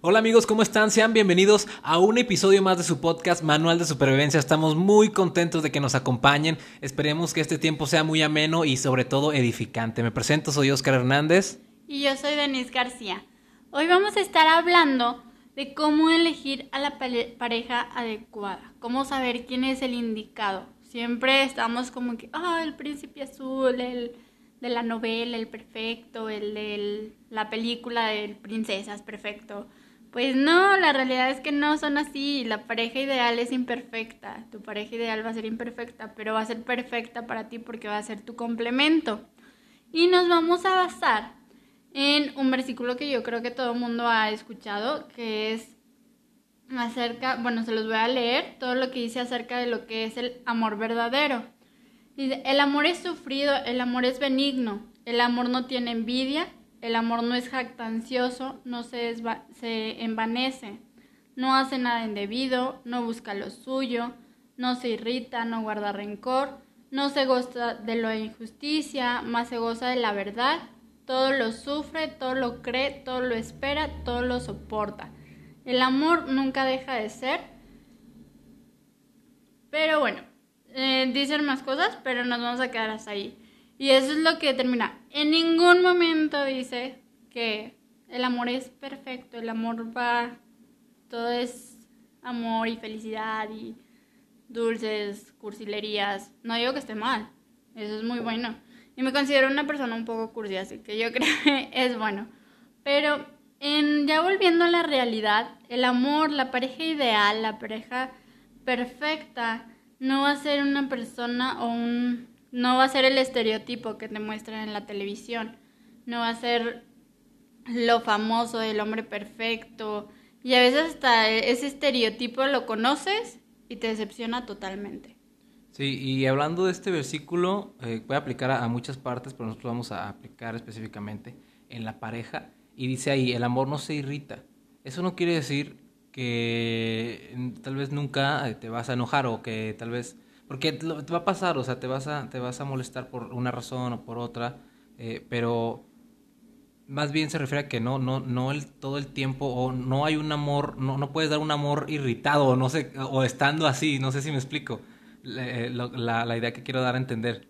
Hola amigos, ¿cómo están? Sean bienvenidos a un episodio más de su podcast Manual de Supervivencia. Estamos muy contentos de que nos acompañen. Esperemos que este tiempo sea muy ameno y sobre todo edificante. Me presento, soy Oscar Hernández. Y yo soy Denise García. Hoy vamos a estar hablando de cómo elegir a la pareja adecuada, cómo saber quién es el indicado. Siempre estamos como que, ah, el príncipe azul, el de la novela, el perfecto, el de la película de princesas, perfecto. Pues no, la realidad es que no son así. La pareja ideal es imperfecta. Tu pareja ideal va a ser imperfecta, pero va a ser perfecta para ti porque va a ser tu complemento. Y nos vamos a basar en un versículo que yo creo que todo el mundo ha escuchado, que es acerca, bueno, se los voy a leer, todo lo que dice acerca de lo que es el amor verdadero. El amor es sufrido, el amor es benigno, el amor no tiene envidia, el amor no es jactancioso, no se, se envanece, no hace nada indebido, no busca lo suyo, no se irrita, no guarda rencor, no se goza de la injusticia, más se goza de la verdad, todo lo sufre, todo lo cree, todo lo espera, todo lo soporta. El amor nunca deja de ser. Pero bueno, eh, dicen más cosas, pero nos vamos a quedar hasta ahí. Y eso es lo que determina. En ningún momento dice que el amor es perfecto, el amor va, todo es amor y felicidad y dulces, cursilerías. No digo que esté mal, eso es muy bueno. Y me considero una persona un poco cursi, así que yo creo que es bueno. Pero en, ya volviendo a la realidad, el amor, la pareja ideal, la pareja perfecta, no va a ser una persona o un no va a ser el estereotipo que te muestran en la televisión. No va a ser lo famoso del hombre perfecto. Y a veces hasta ese estereotipo lo conoces y te decepciona totalmente. Sí, y hablando de este versículo, eh, a aplicar a, muchas partes, pero nosotros vamos a aplicar específicamente en la pareja. Y dice ahí, el amor no se irrita. Eso no quiere decir que tal vez nunca eh, te vas a enojar o que tal vez porque te va a pasar, o sea, te vas a, te vas a molestar por una razón o por otra, eh, pero más bien se refiere a que no, no, no el, todo el tiempo, o no hay un amor, no, no puedes dar un amor irritado, o no sé, o estando así, no sé si me explico eh, la, la, idea que quiero dar a entender.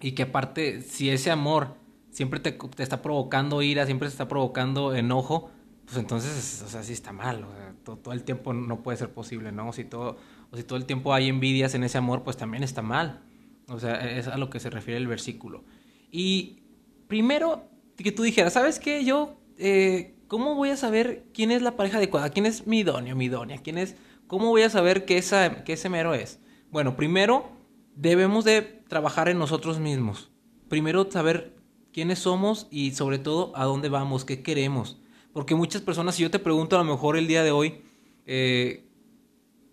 Y que aparte, si ese amor siempre te, te, está provocando ira, siempre te está provocando enojo, pues entonces, o sea, sí está mal, o sea, todo, todo el tiempo no puede ser posible, ¿no? Si todo o si todo el tiempo hay envidias en ese amor, pues también está mal. O sea, es a lo que se refiere el versículo. Y primero, que tú dijeras, ¿sabes qué? Yo, eh, ¿cómo voy a saber quién es la pareja adecuada? ¿Quién es mi idóneo, mi idónea? ¿Quién es, ¿Cómo voy a saber que, esa, que ese mero es? Bueno, primero debemos de trabajar en nosotros mismos. Primero saber quiénes somos y sobre todo a dónde vamos, qué queremos. Porque muchas personas, si yo te pregunto a lo mejor el día de hoy, eh,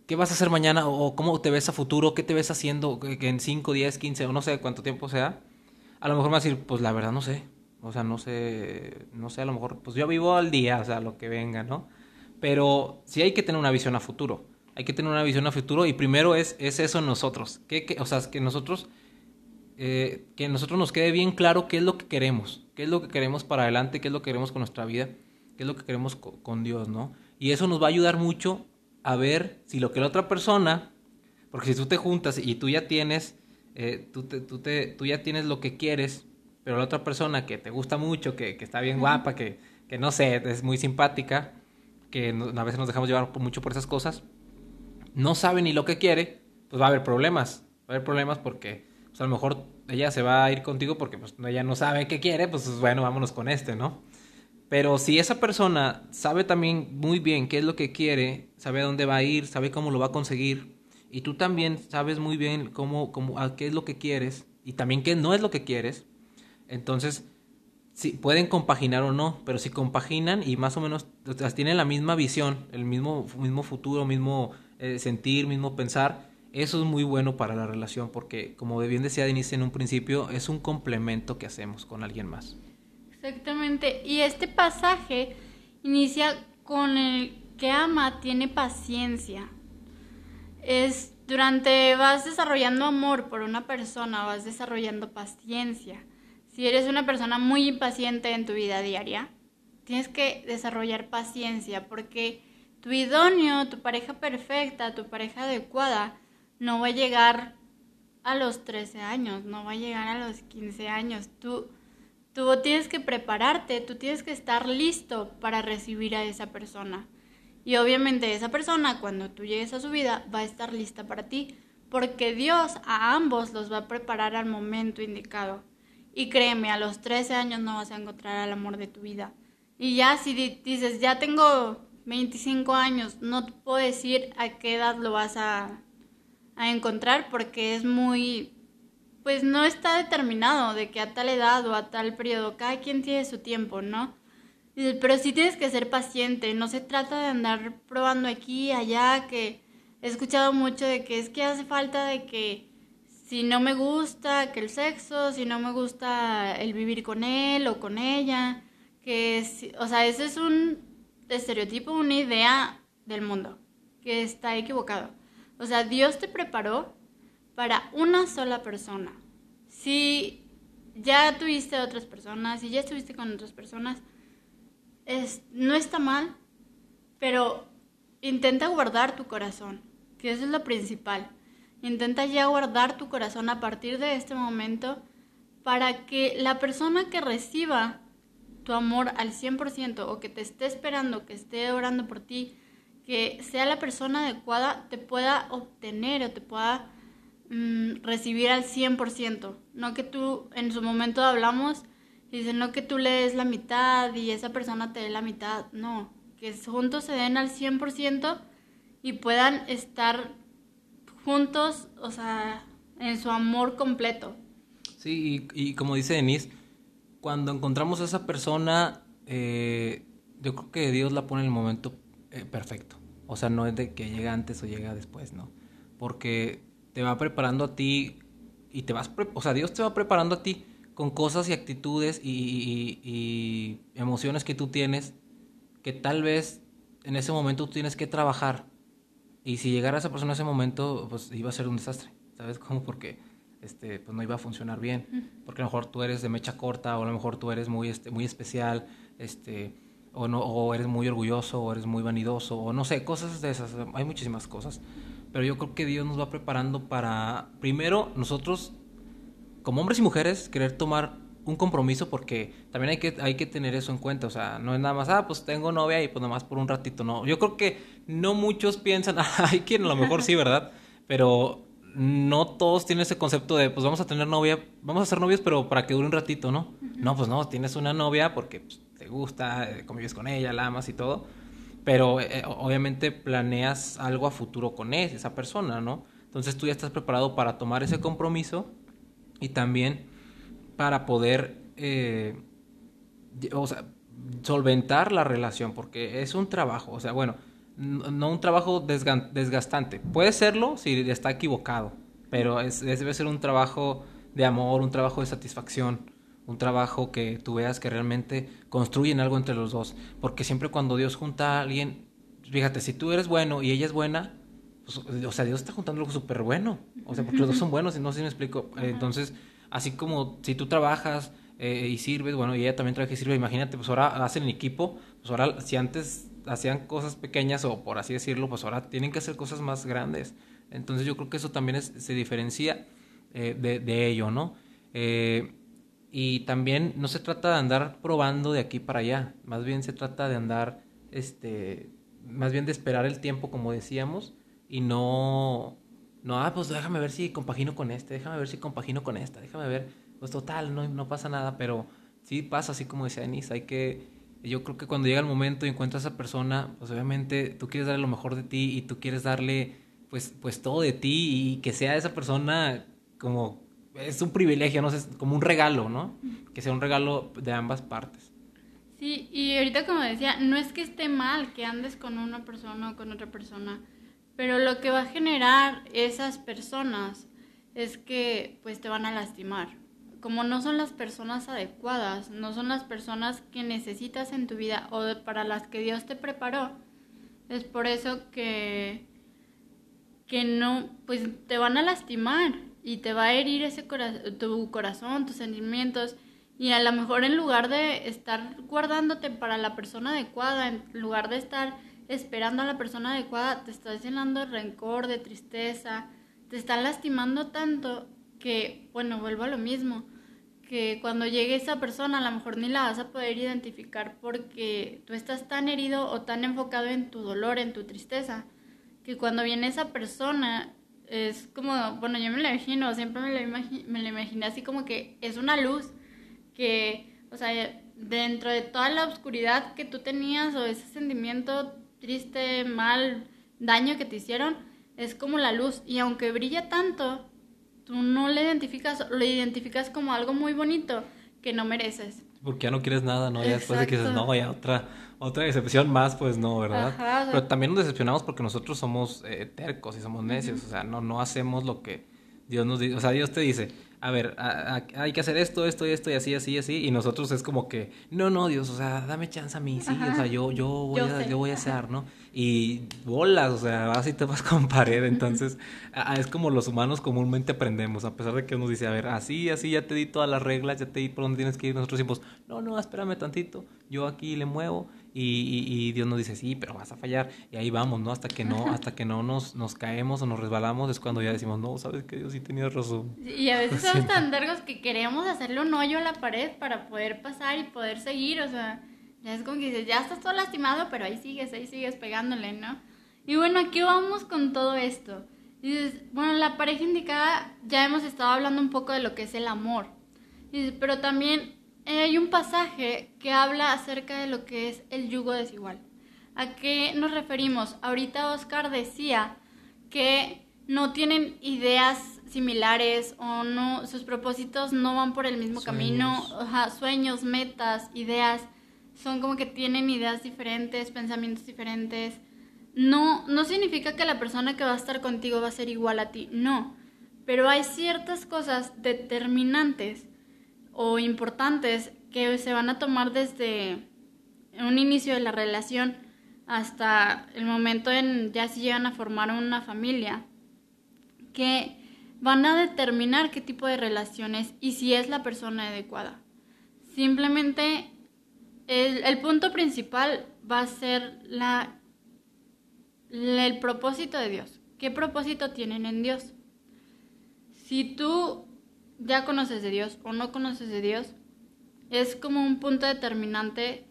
¿Qué vas a hacer mañana? ¿O cómo te ves a futuro? ¿Qué te ves haciendo que en 5, 10, 15 o no sé cuánto tiempo sea? A lo mejor me vas a decir, pues la verdad no sé. O sea, no sé, no sé, a lo mejor, pues yo vivo al día, o sea, lo que venga, ¿no? Pero sí hay que tener una visión a futuro. Hay que tener una visión a futuro y primero es, es eso en nosotros. Que, o sea, que nosotros, eh, que nosotros nos quede bien claro qué es lo que queremos. Qué es lo que queremos para adelante, qué es lo que queremos con nuestra vida, qué es lo que queremos con Dios, ¿no? Y eso nos va a ayudar mucho a ver si lo que la otra persona, porque si tú te juntas y tú ya tienes, eh, tú, te, tú, te, tú, ya tienes lo que quieres, pero la otra persona que te gusta mucho, que, que está bien guapa, que, que, no sé, es muy simpática, que a veces nos dejamos llevar mucho por esas cosas, no sabe ni lo que quiere, pues va a haber problemas, va a haber problemas porque pues a lo mejor ella se va a ir contigo porque pues ella no sabe qué quiere, pues bueno, vámonos con este, ¿no? Pero si esa persona sabe también muy bien qué es lo que quiere, sabe a dónde va a ir, sabe cómo lo va a conseguir, y tú también sabes muy bien cómo, cómo, a qué es lo que quieres y también qué no es lo que quieres, entonces sí, pueden compaginar o no, pero si compaginan y más o menos tienen la misma visión, el mismo, mismo futuro, mismo eh, sentir, mismo pensar, eso es muy bueno para la relación porque, como bien decía Denise en un principio, es un complemento que hacemos con alguien más. Exactamente. Y este pasaje inicia con el que ama tiene paciencia. Es durante vas desarrollando amor por una persona, vas desarrollando paciencia. si eres una persona muy impaciente en tu vida diaria, tienes que desarrollar paciencia porque tu idóneo, tu pareja perfecta, tu pareja adecuada, no va a llegar a los 13 años, no va a llegar a los 15 años. Tú, tú tienes que prepararte, tú tienes que estar listo para recibir a esa persona. Y obviamente esa persona, cuando tú llegues a su vida, va a estar lista para ti, porque Dios a ambos los va a preparar al momento indicado. Y créeme, a los 13 años no vas a encontrar al amor de tu vida. Y ya si dices, ya tengo 25 años, no te puedo decir a qué edad lo vas a, a encontrar porque es muy, pues no está determinado de que a tal edad o a tal periodo, cada quien tiene su tiempo, ¿no? Pero sí tienes que ser paciente, no se trata de andar probando aquí allá, que he escuchado mucho de que es que hace falta de que si no me gusta que el sexo, si no me gusta el vivir con él o con ella, que, o sea, ese es un estereotipo, una idea del mundo, que está equivocado. O sea, Dios te preparó para una sola persona. Si ya tuviste otras personas, si ya estuviste con otras personas, es, no está mal, pero intenta guardar tu corazón, que eso es lo principal. Intenta ya guardar tu corazón a partir de este momento para que la persona que reciba tu amor al 100% o que te esté esperando, que esté orando por ti, que sea la persona adecuada, te pueda obtener o te pueda mm, recibir al 100%. No que tú, en su momento hablamos, dice, no que tú le des la mitad y esa persona te dé la mitad, no, que juntos se den al 100% y puedan estar juntos, o sea, en su amor completo. Sí, y, como dice Denise, cuando encontramos a esa persona, eh, yo creo que Dios la pone en el momento eh, perfecto. O sea, no es de que llega antes o llega después, ¿no? Porque te va preparando a ti y te vas, o sea, Dios te va preparando a ti con cosas y actitudes y, emociones que tú tienes que tal vez en ese momento tú tienes que trabajar. Y si llegara esa persona en ese momento, pues iba a ser un desastre. ¿Sabes cómo? Porque este, pues no iba a funcionar bien. Porque a lo mejor tú eres de mecha corta, o a lo mejor tú eres muy, este, muy especial, este, o, no, o eres muy orgulloso, o eres muy vanidoso, o no sé, cosas de esas. Hay muchísimas cosas. Pero yo creo que Dios nos va preparando para, primero, nosotros, como hombres y mujeres, querer tomar un compromiso porque también hay que, hay que tener eso en cuenta, o sea, no es nada más, ah, pues tengo novia y pues nada más por un ratito, no. Yo creo que no muchos piensan, hay quien a lo mejor sí, ¿verdad? Pero no todos tienen ese concepto de, pues vamos a tener novia, vamos a ser novios, pero para que dure un ratito, ¿no? No, pues no, tienes una novia porque pues, te gusta, eh, convives con ella, la amas y todo, pero eh, obviamente planeas algo a futuro con esa persona, ¿no? Entonces tú ya estás preparado para tomar ese compromiso y también para poder, eh, o sea, solventar la relación, porque es un trabajo, o sea, bueno, no un trabajo desgastante. Puede serlo si está equivocado, pero debe ser un trabajo de amor, un trabajo de satisfacción, un trabajo que tú veas que realmente construyen algo entre los dos. Porque siempre cuando Dios junta a alguien, fíjate, si tú eres bueno y ella es buena, pues, o sea, Dios está juntando algo súper bueno. O sea, porque los dos son buenos, y no sé si me explico. Entonces, así como si tú trabajas eh, y sirves, bueno, y ella también trabaja y sirve, imagínate, pues ahora hacen equipo, pues ahora si antes hacían cosas pequeñas o por así decirlo, pues ahora tienen que hacer cosas más grandes. Entonces yo creo que eso también se diferencia eh, de, ello, ¿no? Eh, y también no se trata de andar probando de aquí para allá, más bien se trata de andar, este, más bien de esperar el tiempo, como decíamos, y no, no, ah, pues déjame ver si compagino con este, déjame ver si compagino con esta, déjame ver, pues total, no, no pasa nada, pero sí pasa, así como decía Denise, hay que yo creo que cuando llega el momento y encuentras a esa persona, pues obviamente tú quieres darle lo mejor de ti y tú quieres darle pues, pues todo de ti y que sea esa persona como es un privilegio, no sé, como un regalo, ¿no? Que sea un regalo de ambas partes. Sí, y ahorita como decía, no es que esté mal que andes con una persona o con otra persona, pero lo que va a generar esas personas es que pues te van a lastimar como no son las personas adecuadas, no son las personas que necesitas en tu vida o para las que Dios te preparó, es por eso que, que no, pues te van a lastimar y te va a herir ese tu corazón, tus sentimientos Y a lo mejor en lugar de estar guardándote para la persona adecuada, en lugar de estar esperando a la persona adecuada, te estás llenando de rencor, de tristeza, te están lastimando tanto que, bueno, vuelvo a lo mismo, que cuando llegue esa persona a lo mejor ni la vas a poder identificar porque tú estás tan herido o tan enfocado en tu dolor, en tu tristeza, que cuando viene esa persona es como, bueno, yo me lo imagino, siempre me lo, me lo imaginé así como que es una luz que, o sea, dentro de toda la oscuridad que tú tenías o ese sentimiento triste, mal, daño que te hicieron, es como la luz. Y aunque brilla tanto, tú no le identificas, lo identificas como algo muy bonito que no mereces. Porque ya no quieres nada, ¿no? Ya después de que dices, no, ya otra, otra decepción más, pues no, ¿verdad? Pero también nos decepcionamos porque nosotros somos eh, tercos y somos necios, o sea, no, no hacemos lo que Dios nos dice, o sea, Dios te dice, a ver, hay que hacer esto, esto y esto y así, así, así. Y nosotros es como que, no, no, Dios, o sea, dame chance a mí, sí, o sea, yo, yo voy, a, yo voy a hacer, ¿no? Y bolas, o sea, vas y te vas con pared. Entonces, es como los humanos comúnmente aprendemos, a pesar de que nos dice, a ver, así, así, ya te di todas las reglas, ya te di por dónde tienes que ir. Nosotros decimos, no, no, espérame tantito, yo aquí le muevo y, Dios nos dice, sí, pero vas a fallar. Y ahí vamos, ¿no? Hasta que no, hasta que no nos, nos caemos o nos resbalamos es cuando ya decimos, no, sabes que Dios sí tenía razón. Y a veces somos tan largos que queremos hacerle un hoyo a la pared para poder pasar y poder seguir, o sea, ya es como que dices, ya estás todo lastimado, pero ahí sigues, ahí sigues pegándole, ¿no? Y bueno, aquí vamos con todo esto. Dices, bueno, la pareja indicada, ya hemos estado hablando un poco de lo que es el amor. Dices, pero también hay un pasaje que habla acerca de lo que es el yugo desigual. ¿A qué nos referimos? Ahorita Oscar decía que no tienen ideas similares o no sus propósitos no van por el mismo camino, sueños, metas, ideas, son como que tienen ideas diferentes, pensamientos diferentes. No no significa que la persona que va a estar contigo va a ser igual a ti, no, pero hay ciertas cosas determinantes o importantes que se van a tomar desde un inicio de la relación hasta el momento en ya si llegan a formar una familia, que van a determinar qué tipo de relaciones y si es la persona adecuada. Simplemente el, punto principal va a ser la, el propósito de Dios. ¿Qué propósito tienen en Dios? Si tú ya conoces de Dios o no conoces de Dios, es como un punto determinante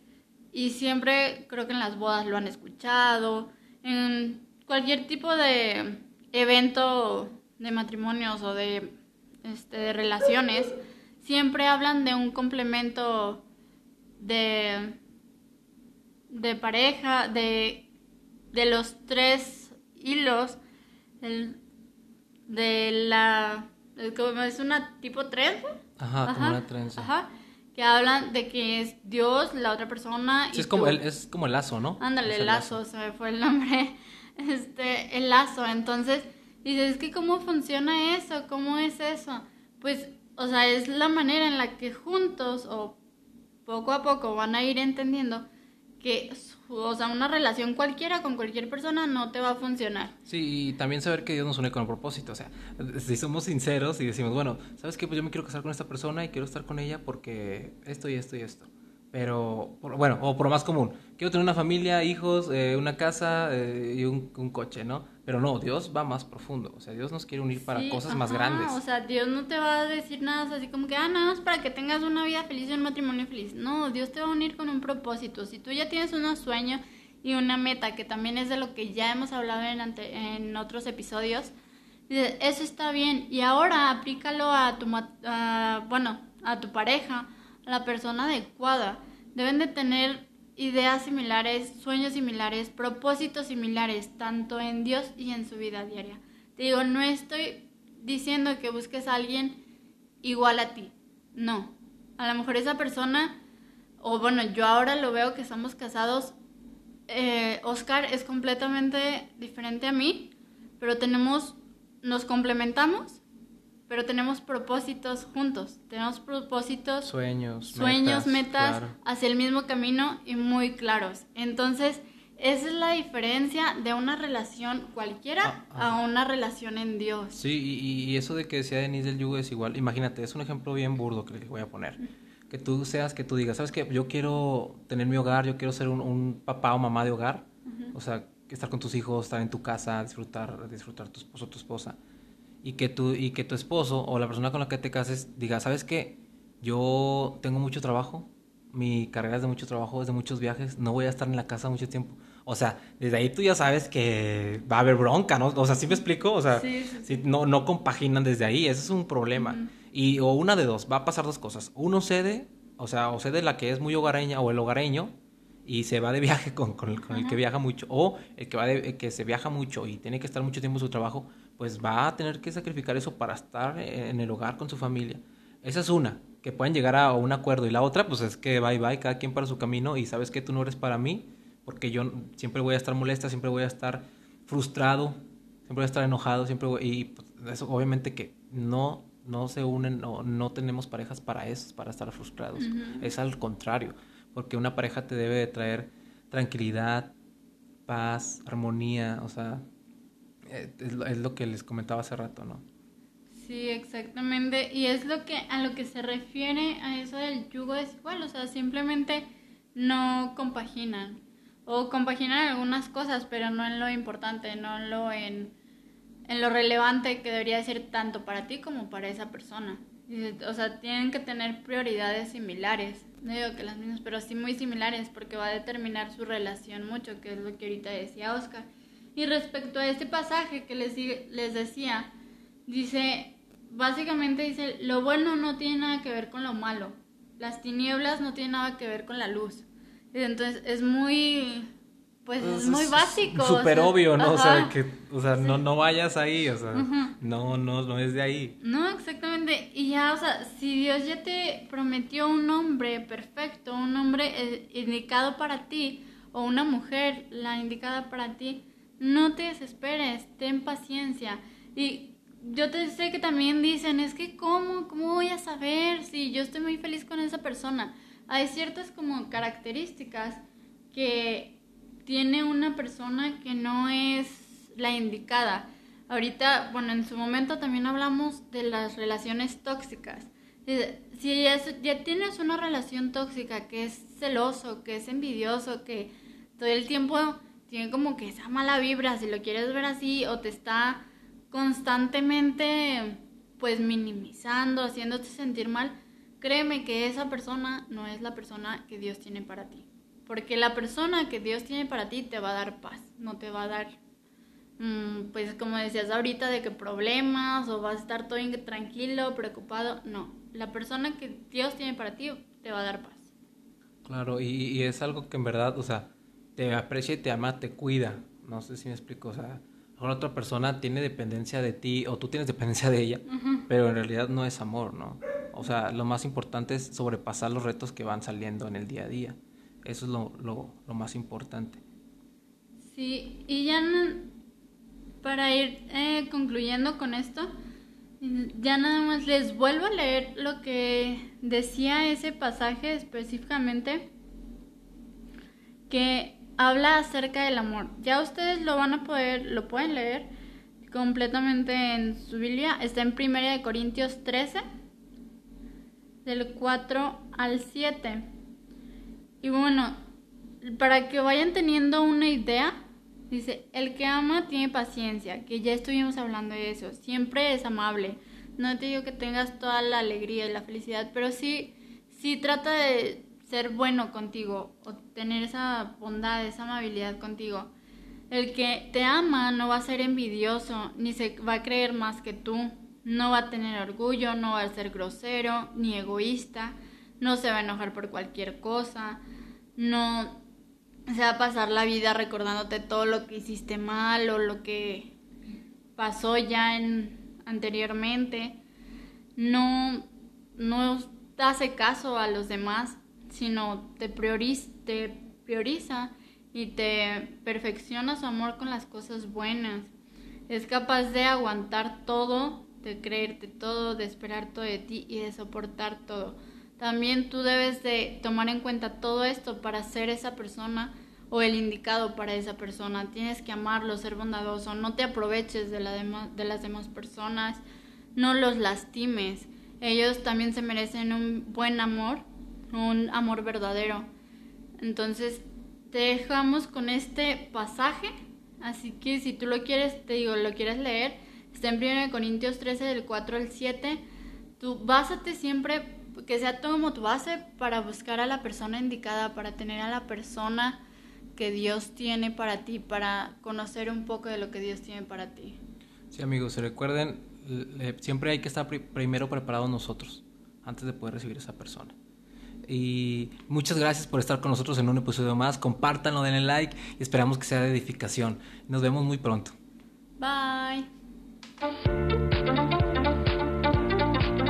y siempre creo que en las bodas lo han escuchado, en cualquier tipo de evento de matrimonios o de, este, de relaciones, siempre hablan de un complemento de, de pareja, de, de los tres hilos, de la como es una tipo trenza. Ajá, como una trenza. Ajá. Que hablan de que es Dios, la otra persona. Sí, es, como el, es como el lazo, ¿no? Ándale, el lazo, se me fue el nombre. Este, el lazo. Entonces, dices, es que ¿cómo funciona eso? ¿Cómo es eso? Pues, o sea, es la manera en la que juntos o poco a poco van a ir entendiendo que, o sea, una relación cualquiera con cualquier persona no te va a funcionar. Sí, y también saber que Dios nos une con el propósito, o sea, si somos sinceros y decimos, bueno, ¿sabes qué? Pues yo me quiero casar con esta persona y quiero estar con ella porque esto y esto y esto. Pero, bueno, o por más común, quiero tener una familia, hijos, eh, una casa eh, y un, coche, ¿no? Pero no, Dios va más profundo. O sea, Dios nos quiere unir para cosas más grandes. O sea, Dios no te va a decir nada así como que, ah, nada más para que tengas una vida feliz y un matrimonio feliz. No, Dios te va a unir con un propósito. Si tú ya tienes un sueño y una meta, que también es de lo que ya hemos hablado en, en otros episodios, eso está bien. Y ahora aplícalo a tu, bueno, a tu pareja la persona adecuada. Deben de tener ideas similares, sueños similares, propósitos similares, tanto en Dios y en su vida diaria. Te digo, no estoy diciendo que busques a alguien igual a ti. No. A lo mejor esa persona, o bueno, yo ahora lo veo que estamos casados. Eh, Oscar es completamente diferente a mí, pero tenemos, nos complementamos pero tenemos propósitos juntos, tenemos propósitos, sueños, sueños, metas, hacia el mismo camino y muy claros. Entonces, esa es la diferencia de una relación cualquiera ah, a una relación en Dios. Sí, y, eso de que decía Denise del yugo es igual. Imagínate, es un ejemplo bien burdo que le voy a poner. que tú seas, que tú digas, ¿sabes qué? Yo quiero tener mi hogar, yo quiero ser un, un papá o mamá de hogar. O sea, estar con tus hijos, estar en tu casa, disfrutar, disfrutar tu esposo o tu esposa. Y que, tu, y que tu esposo o la persona con la que te cases diga, ¿sabes qué? Yo tengo mucho trabajo, mi carrera es de mucho trabajo, es de muchos viajes, no voy a estar en la casa mucho tiempo. O sea, desde ahí tú ya sabes que va a haber bronca, ¿no? O sea, ¿sí me explico? O sea, Si no, no compaginan desde ahí, ese es un problema. Y o una de dos, va a pasar dos cosas. Uno cede, o sea, o cede la que es muy hogareña o el hogareño y se va de viaje con, con, el, con el, que viaja mucho, o el que, va de, que se viaja mucho y tiene que estar mucho tiempo en su trabajo, pues va a tener que sacrificar eso para estar en el hogar con su familia. Esa es una, que pueden llegar a un acuerdo. Y la otra, pues es que bye bye, cada quien para su camino y sabes que tú no eres para mí, porque yo siempre voy a estar molesta, siempre voy a estar frustrado, siempre voy a estar enojado, siempre y pues, eso obviamente que no no se unen o no tenemos parejas para eso, para estar frustrados. Es al contrario, porque una pareja te debe de traer tranquilidad, paz, armonía, o sea, es, lo que les comentaba hace rato, ¿no? Sí, exactamente. Y es lo que a lo que se refiere a eso del yugo desigual, o sea, simplemente no compaginan o compaginan algunas cosas, pero no en lo importante, no en lo en, en lo relevante que debería ser tanto para ti como para esa persona. O sea, tienen que tener prioridades similares. No digo que las mismas, pero sí muy similares porque va a determinar su relación mucho, que es lo que ahorita decía Oscar. Y respecto a este pasaje que les, les decía, dice, básicamente dice, lo bueno no tiene nada que ver con lo malo, las tinieblas no tienen nada que ver con la luz. Entonces es muy, pues es muy básico. Súper obvio, ¿no? O sea, que, o sea no, no vayas ahí, o sea, no, no, no es de ahí. No, exactamente. Y ya, o sea, si Dios ya te prometió un hombre perfecto, un hombre eh, indicado para ti, o una mujer la indicada para ti, no te desesperes, ten paciencia. Y yo te sé que también dicen, es que ¿cómo? ¿Cómo voy a saber si yo estoy muy feliz con esa persona? Hay ciertas como características que tiene una persona que no es la indicada. Ahorita, bueno, en su momento también hablamos de las relaciones tóxicas. Si ya, ya tienes una relación tóxica que es celoso, que es envidioso, que todo el tiempo tiene como que esa mala vibra, si lo quieres ver así, o te está constantemente pues minimizando, haciéndote sentir mal, créeme que esa persona no es la persona que Dios tiene para ti. Porque la persona que Dios tiene para ti te va a dar paz, no te va a dar, mm, pues como decías ahorita, de que problemas o vas a estar todo tranquilo, preocupado. No, la persona que Dios tiene para ti te va a dar paz. Claro, y, y es algo que en verdad, o sea, te aprecia y te ama, te cuida. No sé si me explico, o sea, la otra persona tiene dependencia de ti o tú tienes dependencia de ella, pero en realidad no es amor, ¿no? O sea, lo más importante es sobrepasar los retos que van saliendo en el día a día. Eso es lo, lo, lo más importante. Sí, y ya para ir eh, concluyendo con esto, ya nada más les vuelvo a leer lo que decía ese pasaje específicamente, que habla acerca del amor. Ya ustedes lo van a poder, lo pueden leer completamente en su Biblia. Está en 1 de Corintios 13, del 4 al 7. Y bueno, para que vayan teniendo una idea, dice, el que ama tiene paciencia, que ya estuvimos hablando de eso, siempre es amable. No te digo que tengas toda la alegría y la felicidad, pero sí, sí trata de ser bueno contigo o tener esa bondad, esa amabilidad contigo. El que te ama no va a ser envidioso, ni se va a creer más que tú, no va a tener orgullo, no va a ser grosero, ni egoísta, no se va a enojar por cualquier cosa, no se va a pasar la vida recordándote todo lo que hiciste mal o lo que pasó ya en, anteriormente, no, no hace caso a los demás, sino te prioriza, y te perfecciona su amor con las cosas buenas. Es capaz de aguantar todo, de creerte todo, de esperar todo de ti y de soportar todo. También tú debes de tomar en cuenta todo esto para ser esa persona o el indicado para esa persona. Tienes que amarlo, ser bondadoso, no te aproveches de las demás personas, no los lastimes. Ellos también se merecen un buen amor un amor verdadero. Entonces, te dejamos con este pasaje, así que si tú lo quieres, te digo, lo quieres leer, está en 1 Corintios 13 del 4 al 7. Tú básate siempre que sea como tu base para buscar a la persona indicada, para tener a la persona que Dios tiene para ti, para conocer un poco de lo que Dios tiene para ti. Sí, amigos, recuerden, siempre hay que estar primero preparados nosotros antes de poder recibir a esa persona. Y muchas gracias por estar con nosotros en un episodio más. Compártanlo, denle like y esperamos que sea de edificación. Nos vemos muy pronto. Bye.